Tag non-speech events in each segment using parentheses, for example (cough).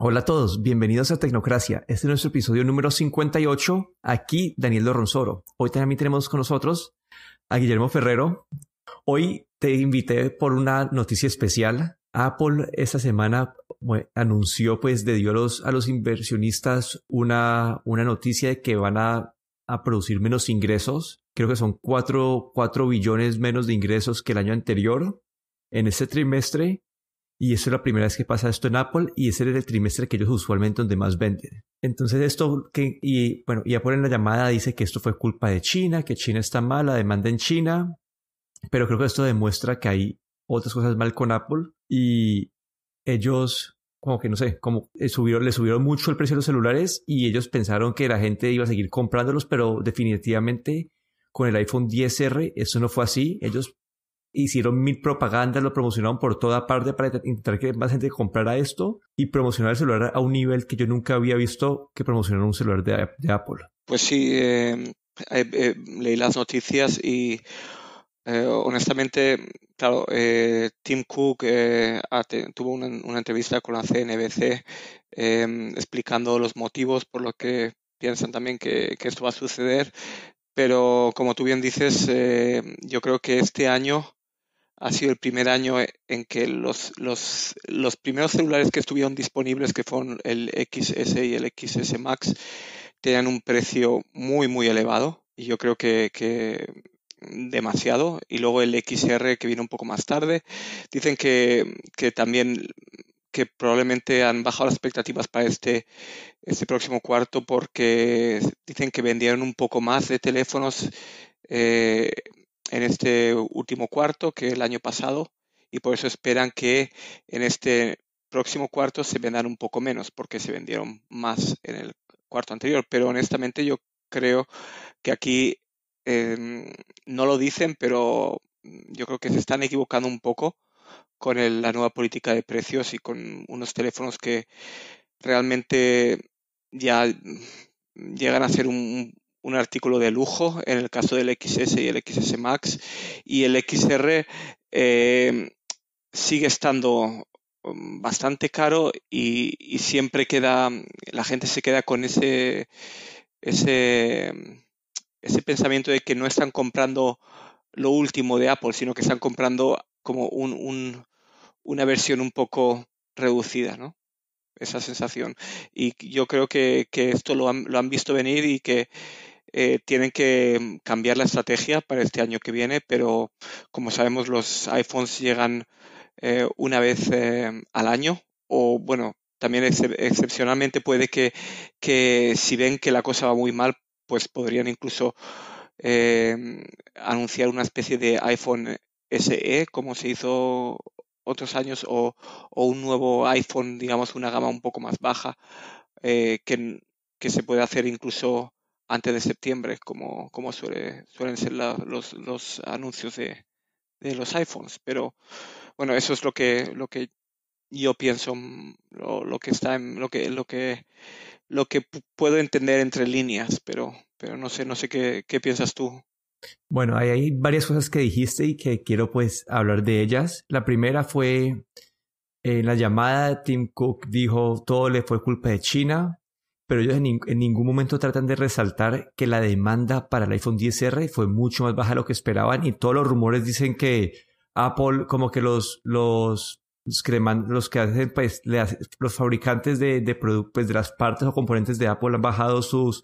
Hola a todos, bienvenidos a Tecnocracia. Este es nuestro episodio número 58. Aquí Daniel Dorronzoro. Hoy también tenemos con nosotros a Guillermo Ferrero. Hoy te invité por una noticia especial. Apple esta semana anunció, pues, de dio a los, a los inversionistas una, una noticia de que van a, a producir menos ingresos. Creo que son 4, 4 billones menos de ingresos que el año anterior en este trimestre y eso es la primera vez que pasa esto en Apple y ese es el trimestre que ellos usualmente donde más venden. Entonces esto que, y bueno, y Apple en la llamada dice que esto fue culpa de China, que China está mal, la demanda en China, pero creo que esto demuestra que hay otras cosas mal con Apple y ellos como que no sé, como eh, subieron, le subieron mucho el precio de los celulares y ellos pensaron que la gente iba a seguir comprándolos, pero definitivamente con el iPhone 10R eso no fue así. Ellos hicieron mil propagandas, lo promocionaron por toda parte para intentar que más gente comprara esto y promocionar el celular a un nivel que yo nunca había visto que promocionar un celular de, Apple. Pues sí, eh, leí las noticias y eh, honestamente, claro, eh, Tim Cook tuvo una, entrevista con la CNBC explicando los motivos por los que piensan también que, esto va a suceder. Pero como tú bien dices, yo creo que este año ha sido el primer año en que los, los, los, primeros celulares que estuvieron disponibles, que fueron el XS y el XS Max, tenían un precio muy, muy elevado. Y yo creo que, que demasiado. Y luego el XR que viene un poco más tarde. Dicen que, que también que probablemente han bajado las expectativas para este, este próximo cuarto porque dicen que vendieron un poco más de teléfonos eh, en este último cuarto que el año pasado y por eso esperan que en este próximo cuarto se vendan un poco menos porque se vendieron más en el cuarto anterior. Pero honestamente yo creo que aquí em, no lo dicen, pero yo creo que se están equivocando un poco con la nueva política de precios y con unos teléfonos que realmente ya llegan a ser un, un artículo de lujo en el caso del XS y el XS Max y el XR eh, sigue estando um, bastante caro y, siempre queda la gente se queda con ese ese ese pensamiento de que no están comprando lo último de Apple sino que están comprando como un, una versión un poco reducida ¿no? Esa sensación. Y yo creo que, que esto lo han, lo han visto venir y que eh, tienen que mm, cambiar la estrategia para este año que viene, pero como sabemos los iPhones llegan eh, una vez eh, al año o bueno, también excepcionalmente puede que, que, si ven que la cosa va muy mal, pues podrían incluso anunciar una especie de iPhone SE como se hizo otros años o, o un nuevo iPhone, digamos, una gama un poco más baja que, que se puede hacer incluso antes de septiembre, como, como suele, suelen ser los, los, anuncios de, de, los iPhones. Pero bueno, eso es lo que, lo que yo pienso, mm, lo, lo, que está en, lo que, lo que, lo que puedo entender entre líneas, pero, pero no sé, no sé qué, qué piensas tú. Bueno, hay, varias cosas que dijiste y que quiero pues hablar de ellas. La primera fue en la llamada Tim Cook dijo todo le fue culpa de China pero ellos en, ningún momento tratan de resaltar que la demanda para el iPhone 10R fue mucho más baja de lo que esperaban y todos los rumores dicen que Apple, como que los, los, los que hacen, pues, los fabricantes de, de productos, pues, de las partes o componentes de Apple han bajado sus,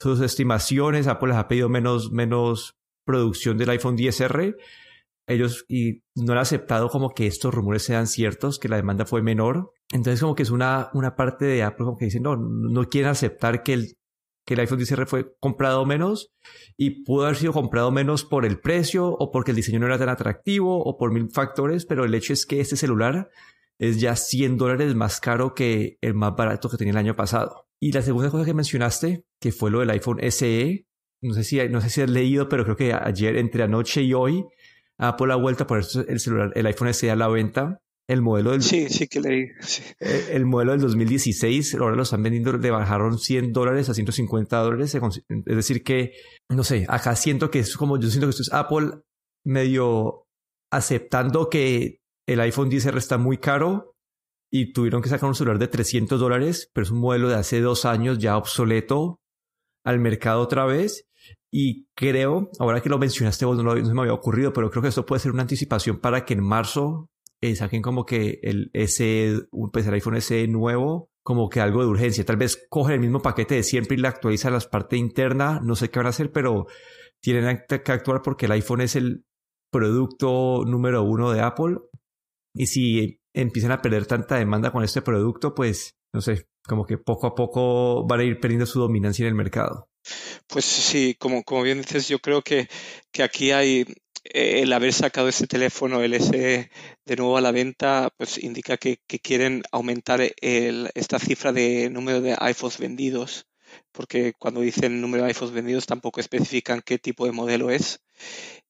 sus estimaciones, Apple les ha pedido menos, menos producción del iPhone 10R ellos y no han aceptado como que estos rumores sean ciertos, que la demanda fue menor. Entonces como que es una, una parte de Apple como que dicen, no, no quieren aceptar que el, que el iPhone 10R fue comprado menos y pudo haber sido comprado menos por el precio o porque el diseño no era tan atractivo o por mil factores, pero el hecho es que este celular es ya 100 dólares más caro que el más barato que tenía el año pasado. Y la segunda cosa que mencionaste, que fue lo del iPhone SE, no sé si, no sé si has leído, pero creo que ayer, entre anoche y hoy, Apple ha vuelto a poner el celular, el iPhone SE a la venta. El modelo del. Sí, sí que leí. El, modelo del 2016, ahora lo están vendiendo, le bajaron 100 dólares a 150 dólares. Es decir, que, no sé, acá siento que es como, yo siento que esto es Apple medio aceptando que el iPhone 10R está muy caro y tuvieron que sacar un celular de 300 dólares, pero es un modelo de hace dos años ya obsoleto al mercado otra vez. Y creo, ahora que lo mencionaste, vos no, me había ocurrido, pero creo que esto puede ser una anticipación para que en marzo eh, saquen como que el ese, pues el iPhone SE nuevo, como que algo de urgencia. Tal vez cogen el mismo paquete de siempre y le actualizan la parte interna. No sé qué van a hacer, pero tienen que actuar porque el iPhone es el producto número uno de Apple. Y si empiezan a perder tanta demanda con este producto, pues no sé, como que poco a poco van a ir perdiendo su dominancia en el mercado. Pues sí, como, como bien dices, yo creo que, que aquí hay eh, el haber sacado ese teléfono, el SE, de nuevo a la venta, pues indica que, que quieren aumentar el, esta cifra de número de iPhones vendidos, porque cuando dicen número de iPhones vendidos tampoco especifican qué tipo de modelo es.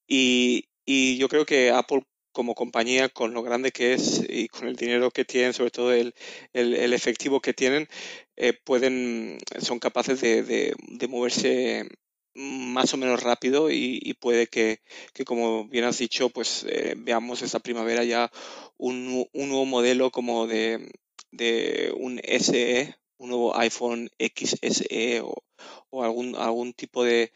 Y, y yo creo que Apple como compañía, con lo grande que es y con el dinero que tienen, sobre todo el, el, efectivo que tienen, eh, pueden, son capaces de, de, moverse más o menos rápido y, puede que, que, como bien has dicho, pues eh, veamos esta primavera ya un, un nuevo modelo como de, de, un SE, un nuevo iPhone XSE o, o algún, algún tipo de,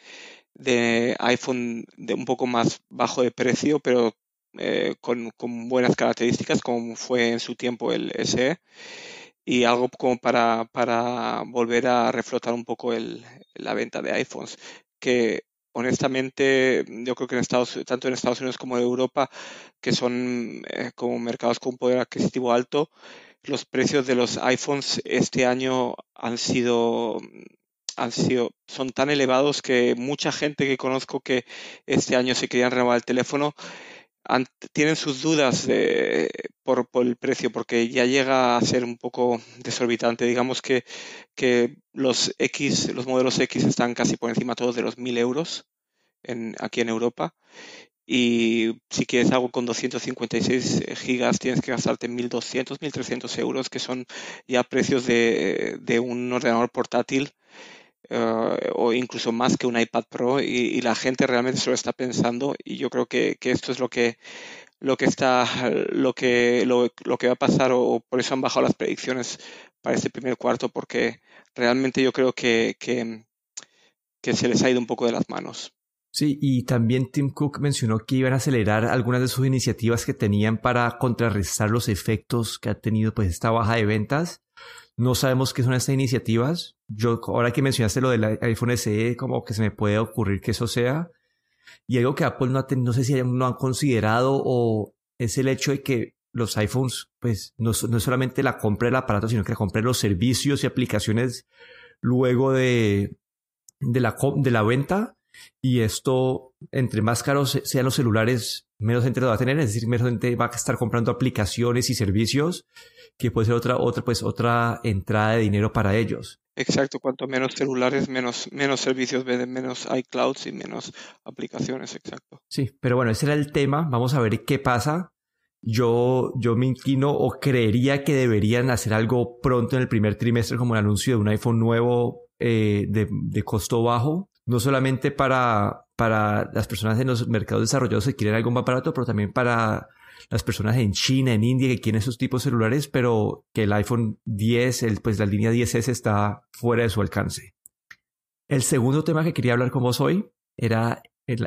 de iPhone de un poco más bajo de precio, pero eh, con, buenas características, como fue en su tiempo el SE, y algo como para, volver a reflotar un poco la venta de iPhones, que honestamente yo creo que en Estados, tanto en Estados Unidos como en Europa, que son eh, como mercados con un poder adquisitivo alto, los precios de los iPhones este año han sido han sido, son tan elevados que mucha gente que conozco que este año se querían renovar el teléfono tienen sus dudas por, el precio, porque ya llega a ser un poco desorbitante. Digamos que, que los X, los modelos X están casi por encima todos de los 1000 euros aquí en Europa. Y si quieres algo con 256 gigas, tienes que gastarte 1.200, 1.300 euros, que son ya precios de, de un ordenador portátil eh, o incluso más que un iPad Pro y, la gente realmente se lo está pensando y yo creo que, esto es lo que lo que está lo que lo, que va a pasar o, por eso han bajado las predicciones para este primer cuarto porque realmente yo creo que, que, que se les ha ido un poco de las manos. Sí, y también Tim Cook mencionó que iban a acelerar algunas de sus iniciativas que tenían para contrarrestar los efectos que ha tenido pues esta baja de ventas. No sabemos qué son estas iniciativas. Yo, ahora que mencionaste lo del iPhone SE, como que se me puede ocurrir que eso sea. Y algo que Apple no, ha, no sé si no han considerado o es el hecho de que los iPhones, pues no, no es solamente la compra del aparato, sino que la compra de los servicios y aplicaciones luego de, de, la, de la venta. Y esto, entre más caros sean los celulares, menos gente lo va a tener, es decir, menos gente va a estar comprando aplicaciones y servicios que puede ser otra, otra, pues, otra entrada de dinero para ellos. Exacto, cuanto menos celulares, menos, menos servicios venden, menos iClouds y menos aplicaciones, exacto. Sí, pero bueno, ese era el tema. Vamos a ver qué pasa. Yo, yo me inclino o creería que deberían hacer algo pronto en el primer trimestre como el anuncio de un iPhone nuevo eh, de, de, costo bajo, no solamente para, para las personas en los mercados desarrollados que quieren algo más barato, pero también para las personas en China, en India que quieren esos tipos de celulares, pero que el iPhone 10, el, pues la línea 10S está fuera de su alcance. El segundo tema que quería hablar con vos hoy era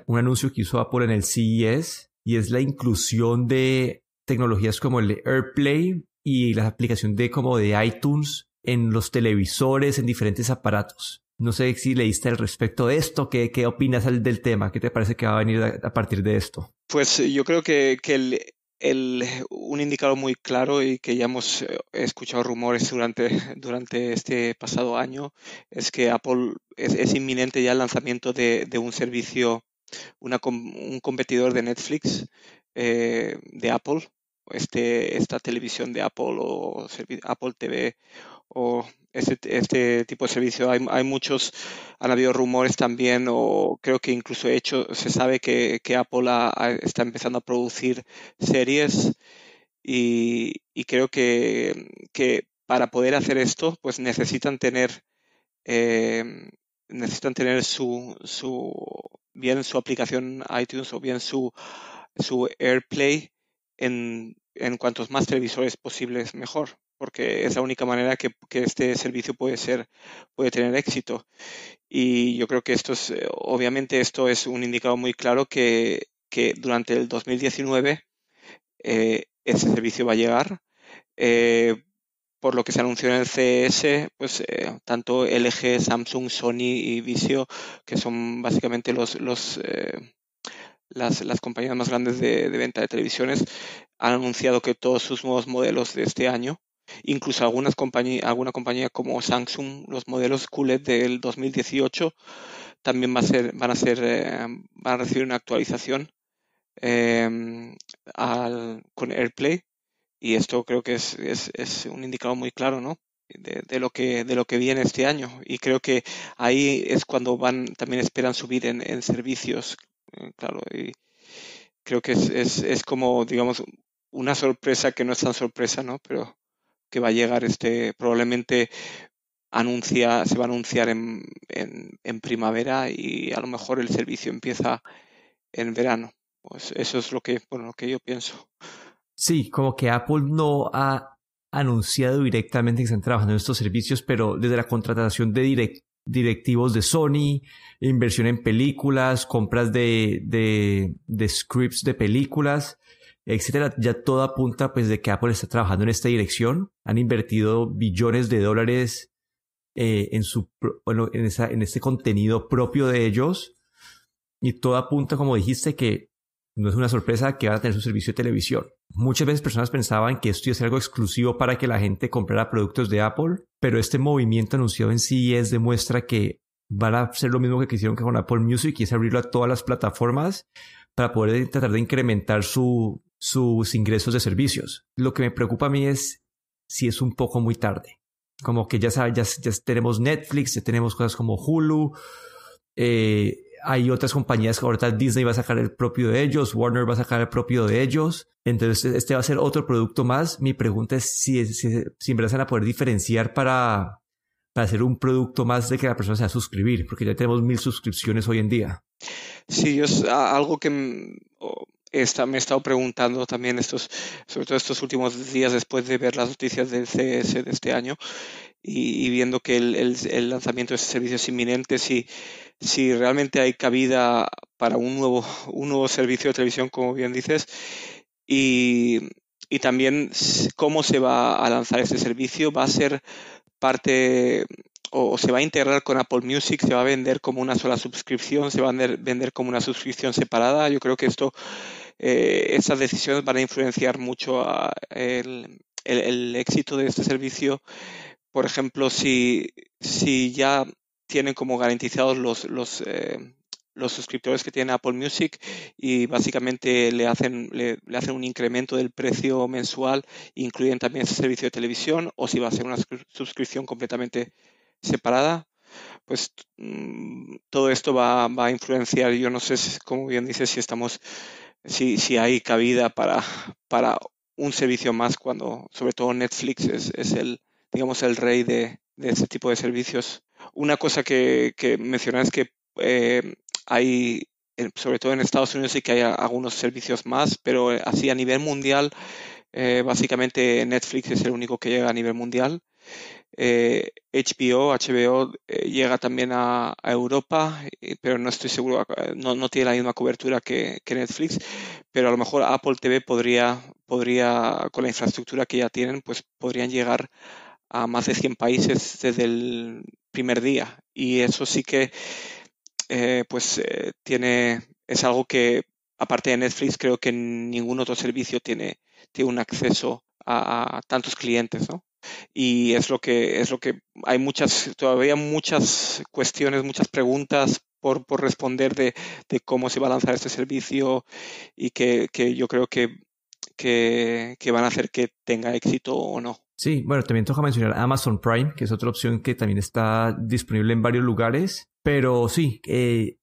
un anuncio que hizo Apple en el CES y es la inclusión de tecnologías como el AirPlay y la aplicación de como de iTunes en los televisores, en diferentes aparatos. No sé si leíste al respecto de esto, ¿qué, qué opinas del tema? ¿Qué te parece que va a venir a, partir de esto? Pues yo creo que, que el, el, un indicador muy claro y que ya hemos eh, escuchado rumores durante, durante este pasado año es que Apple es, inminente ya el lanzamiento de, de un servicio, una, un competidor de Netflix eh, de Apple, este, esta televisión de Apple o Apple TV o este, este tipo de servicio. Hay, hay, muchos, han habido rumores también, o creo que incluso hecho, se sabe que, que Apple está empezando a producir series y, y creo que, que, para poder hacer esto, pues necesitan tener, eh, necesitan tener su, su, bien su aplicación iTunes o bien su, su AirPlay en, en cuantos más televisores posibles mejor porque es la única manera que, este servicio puede ser, puede tener éxito. Y yo creo que esto es, eh, obviamente esto es un indicador muy claro que, durante el 2019 eh, ese servicio va a llegar. Eh, por lo que se anunció en el CES, pues tanto LG, Samsung, Sony y Visio, que son básicamente los, los las, las, compañías más grandes de, de, venta de televisiones, han anunciado que todos sus nuevos modelos de este año Incluso algunas compañías, alguna compañía como Samsung, los modelos QLED del 2018 también va a ser, van a ser, eh, van a recibir una actualización em, con AirPlay. Y esto creo que es, es, un indicador muy claro, ¿no? De, lo que de lo que viene este año. Y creo que ahí es cuando van también esperan subir en, en servicios eh, claro y creo que es, es, es como digamos una sorpresa que no es tan sorpresa no pero que va a llegar este, probablemente anuncia, se va a anunciar en, en, primavera y a lo mejor el servicio empieza en verano. Pues eso es lo que, bueno, lo que yo pienso. Sí, como que Apple no ha anunciado directamente que están trabajando en estos servicios, pero desde la contratación de directivos de Sony, inversión en películas, compras de, de scripts de películas, etcétera, ya todo apunta pues de que Apple está trabajando en esta dirección. Han invertido billones de dólares eh, en su bueno, en, esa, en este contenido propio de ellos. Y todo apunta, como dijiste, que no es una sorpresa que van a tener su servicio de televisión. Muchas veces personas pensaban que esto iba a ser algo exclusivo para que la gente comprara productos de Apple, pero este movimiento anunciado en CES demuestra que van a hacer lo mismo que hicieron con Apple Music y es abrirlo a todas las plataformas para poder tratar de incrementar su, sus ingresos de servicios. Lo que me preocupa a mí es si es un poco muy tarde. Como que ya, ya, ya tenemos Netflix, ya tenemos cosas como Hulu, eh, hay otras compañías que ahorita Disney va a sacar el propio de ellos, Warner va a sacar el propio de ellos. Entonces, este va a ser otro producto más. Mi pregunta es si, si, si van a poder diferenciar para, para hacer un producto más de que la persona se va a suscribir, porque ya tenemos mil suscripciones hoy en día. Sí, es algo que esta, me he estado preguntando también estos, sobre todo estos últimos días después de ver las noticias del CS de este año y, viendo que el, el, lanzamiento de ese servicio es inminente, si, si realmente hay cabida para un nuevo, un nuevo servicio de televisión, como bien dices, y, y también cómo se va a lanzar ese servicio, va a ser parte o se va a integrar con Apple Music, se va a vender como una sola suscripción, se va a vender como una suscripción separada. Yo creo que esto eh, esas decisiones van a influenciar mucho el, éxito de este servicio. Por ejemplo, si, si ya tienen como garantizados los, los, eh, los suscriptores que tiene Apple Music y básicamente le hacen, le, hacen un incremento del precio mensual, incluyen también ese servicio de televisión o si va a ser una suscripción completamente separada, pues mm, todo esto va, va, a influenciar, yo no sé, como bien dices, si estamos si, si hay cabida para, para un servicio más cuando sobre todo Netflix es, es el digamos el rey de, de este tipo de servicios. Una cosa que, que mencioné es que eh, hay sobre todo en Estados Unidos sí que hay algunos servicios más, pero así a nivel mundial, eh, básicamente Netflix es el único que llega a nivel mundial. HBO, eh, HBO eh, llega también a, Europa, pero no estoy seguro, no, no tiene la misma cobertura que, Netflix, pero a lo mejor Apple TV podría, podría, con la infraestructura que ya tienen, pues podrían llegar a más de 100 países desde el primer día. Y eso sí que, eh, pues, tiene, es algo que, aparte de Netflix, creo que ningún otro servicio tiene, tiene un acceso a, a tantos clientes, ¿no? Y es lo que es lo que hay muchas todavía muchas cuestiones muchas preguntas por, por responder de, de, cómo se va a lanzar este servicio y que, que yo creo que, que, van a hacer que tenga éxito o no. Sí, bueno, también toca mencionar Amazon Prime, que es otra opción que también está disponible en varios lugares, pero sí, eh,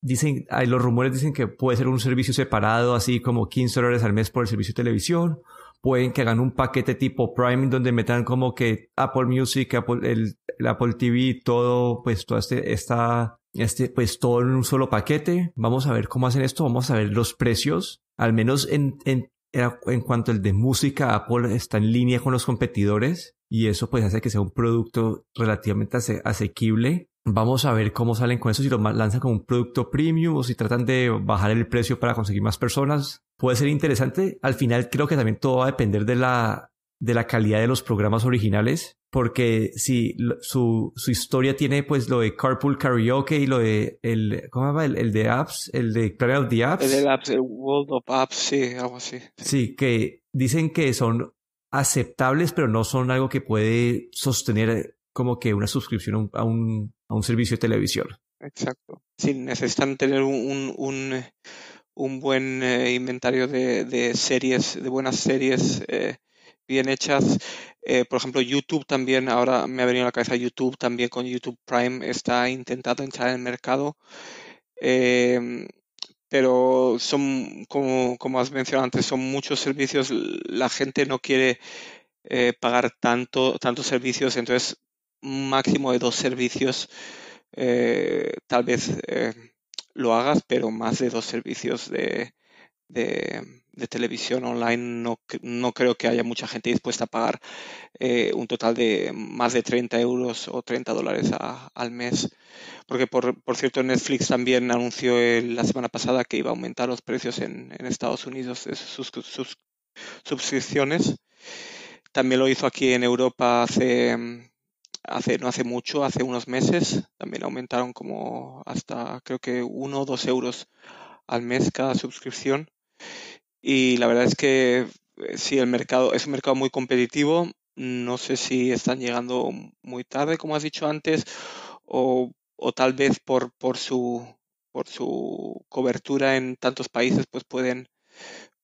dicen, los rumores dicen que puede ser un servicio separado, así como 15 dólares al mes por el servicio de televisión, pueden que hagan un paquete tipo Prime donde metan como que Apple Music, Apple, el, Apple TV, todo, pues todo este, esta, este, pues todo en un solo paquete. Vamos a ver cómo hacen esto, vamos a ver los precios. Al menos en, en en cuanto al de música, Apple está en línea con los competidores y eso pues hace que sea un producto relativamente asequible. Vamos a ver cómo salen con eso, si lo lanzan como un producto premium o si tratan de bajar el precio para conseguir más personas. Puede ser interesante. Al final creo que también todo va a depender de la, de la calidad de los programas originales, porque si su, su historia tiene pues lo de Carpool Karaoke y lo de el, ¿cómo se llama? El, de apps, el de Planet of the Apps. El de apps, el World of Apps, sí, algo así. Sí, que dicen que son aceptables, pero no son algo que puede sostener como que una suscripción a un, a un servicio de televisión. Exacto. Sí, necesitan tener un, un, un buen eh, inventario de, de, series, de buenas series eh, bien hechas. Eh, por ejemplo, YouTube también, ahora me ha venido a la cabeza YouTube, también con YouTube Prime está intentando entrar en el mercado. Em, pero son, como, como has mencionado antes, son muchos servicios, la gente no quiere pagar tanto, tantos servicios, entonces máximo de dos servicios eh, tal vez eh, lo hagas, pero más de dos servicios de, de, televisión online no, no, creo que haya mucha gente dispuesta a pagar eh, un total de más de 30 euros o 30 dólares al mes. Porque, por, por, cierto, Netflix también anunció la semana pasada que iba a aumentar los precios en, en Estados Unidos de sus, sus suscripciones. También lo hizo aquí en Europa hace hace, no hace mucho, hace unos meses, también aumentaron como hasta creo que uno o dos euros al mes cada suscripción. Y la verdad es que eh, sí, el mercado es un mercado muy competitivo. No sé si están llegando muy tarde, como has dicho antes, o, o tal vez por, por, su, por su cobertura en tantos países, pues pueden,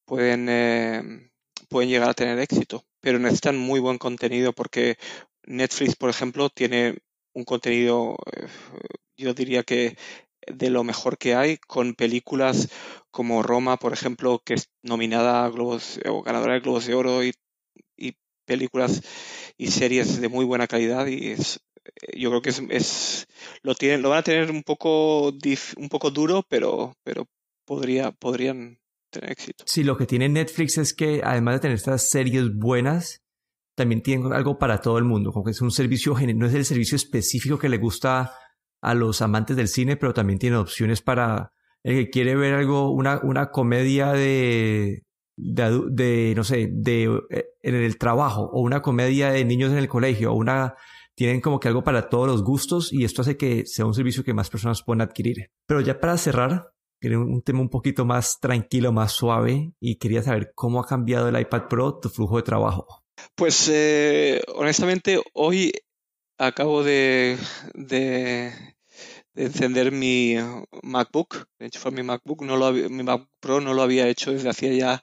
pueden, eh, pueden llegar a tener éxito. Pero necesitan muy buen contenido porque Netflix, por ejemplo, tiene un contenido, eh, yo diría que de lo mejor que hay, con películas como Roma, por ejemplo, que es nominada a Globos o ganadora de Globos de Oro y, películas y series de muy buena calidad y es eh, yo creo que es, lo tienen lo van a tener un poco un poco duro pero pero podría podrían tener éxito. Sí lo que tiene Netflix es que además de tener estas series buenas también tiene algo para todo el mundo, como que es un servicio, no es el servicio específico que le gusta a los amantes del cine, pero también tiene opciones para el que quiere ver algo, una, una comedia de, de, no sé, de, eh, en el trabajo, o una comedia de niños en el colegio, o una, tienen como que algo para todos los gustos, y esto hace que sea un servicio que más personas puedan adquirir. Pero ya para cerrar, quería un tema un poquito más tranquilo, más suave, y quería saber cómo ha cambiado el iPad Pro tu flujo de trabajo. Pues eh, honestamente hoy acabo de, encender mi MacBook, de hecho fue mi MacBook, no lo, mi Mac Pro no lo había hecho desde hacía ya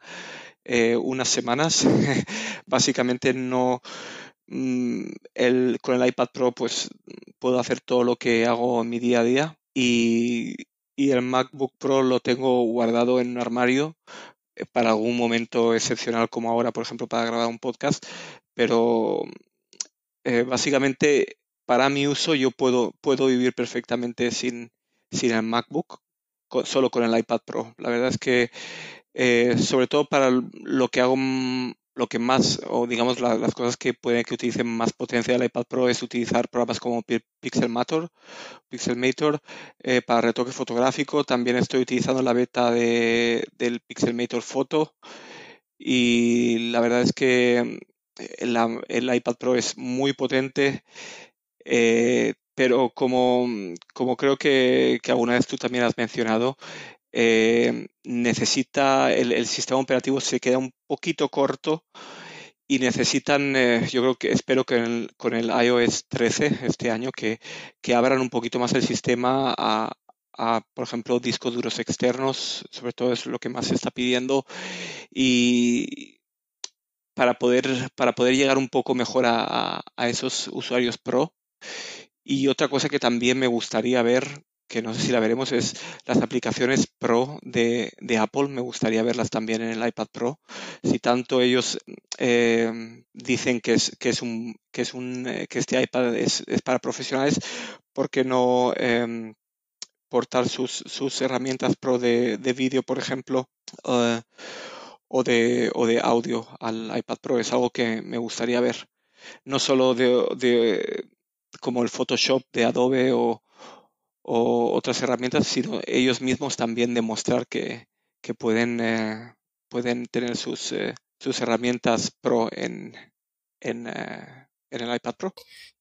eh, unas semanas. (laughs) Básicamente no mm, el, con el iPad Pro pues puedo hacer todo lo que hago en mi día a día y, y el MacBook Pro lo tengo guardado en un armario para algún momento excepcional como ahora, por ejemplo, para grabar un podcast, pero eh, básicamente para mi uso yo puedo, puedo vivir perfectamente sin, sin el MacBook, solo con el iPad Pro. La verdad es que eh, sobre todo para lo que hago lo que más, o digamos las cosas que pueden que utilicen más potencia del iPad Pro es utilizar programas como Pixelmator, Pixelmator eh, para retoque fotográfico. También estoy utilizando la beta de, del Pixelmator Photo y la verdad es que eh, el, iPad Pro es muy potente. Eh, pero como, como creo que, que, alguna vez tú también has mencionado, eh, necesita, el, sistema operativo se queda un poquito corto y necesitan, eh, yo creo que espero que con el iOS 13 este año, que, que abran un poquito más el sistema a, por ejemplo, discos duros externos, sobre todo es lo que más se está pidiendo, y para poder, para poder llegar un poco mejor a, a esos usuarios pro. Y otra cosa que también me gustaría ver, que no sé si la veremos, es las aplicaciones Pro de, Apple. Me gustaría verlas también en el iPad Pro. Si tanto ellos eh, dicen que es, que es un que es un eh, que este iPad es, para profesionales, ¿por qué no em, portar sus, sus herramientas Pro de, de vídeo, por ejemplo? Eh, o de, o de audio al iPad Pro. Es algo que me gustaría ver. No solo de, de como el Photoshop de Adobe o, o, otras herramientas, sino ellos mismos también demostrar que, que pueden, eh, pueden tener sus, eh, sus herramientas Pro en, en, eh, en el iPad Pro.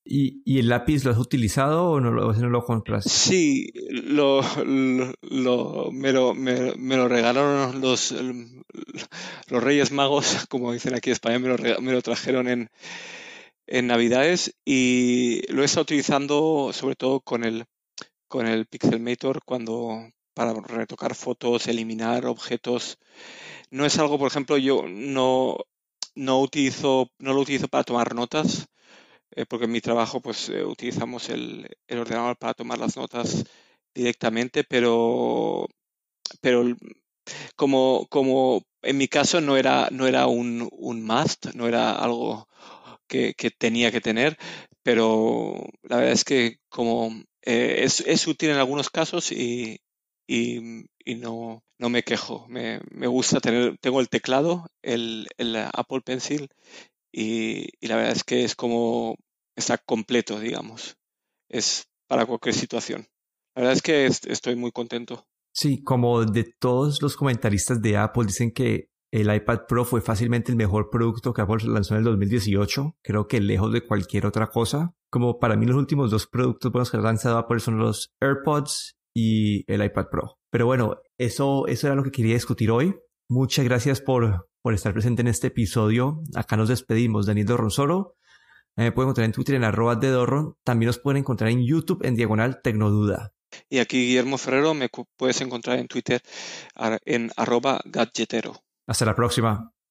¿Y, ¿Y, el lápiz lo has utilizado o no lo, no lo compras? Sí, lo, lo, me, lo, me, me, lo regalaron los, los Reyes Magos, (laughs) como dicen aquí en España, me lo, me lo trajeron en, en Navidades y lo he estado utilizando sobre todo con el, con el Pixelmator cuando para retocar fotos, eliminar objetos. No es algo, por ejemplo, yo no, no utilizo, no lo utilizo para tomar notas, eh, porque en mi trabajo pues eh, utilizamos el, el, ordenador para tomar las notas directamente, pero, pero como, como en mi caso no era, no era un, un must, no era algo que, que, tenía que tener, pero la verdad es que como eh, es, útil en algunos casos y, y, y no, no, me quejo. Me, me, gusta tener, tengo el teclado, el, el Apple Pencil y, y, la verdad es que es como está completo, digamos. Es para cualquier situación. La verdad es que estoy muy contento. Sí, como de todos los comentaristas de Apple dicen que el iPad Pro fue fácilmente el mejor producto que Apple lanzó en el 2018, creo que lejos de cualquier otra cosa. Como para mí los últimos dos productos buenos que ha lanzado Apple son los AirPods y el iPad Pro. Pero bueno, eso, eso era lo que quería discutir hoy. Muchas gracias por, por estar presente en este episodio. Acá nos despedimos. Daniel Dorronsoro. Me pueden encontrar en Twitter en arroba de Dorron. También nos pueden encontrar en YouTube en diagonal Tecnoduda. Y aquí Guillermo Ferrero me puedes encontrar en Twitter en arroba gadgetero. Hasta la próxima.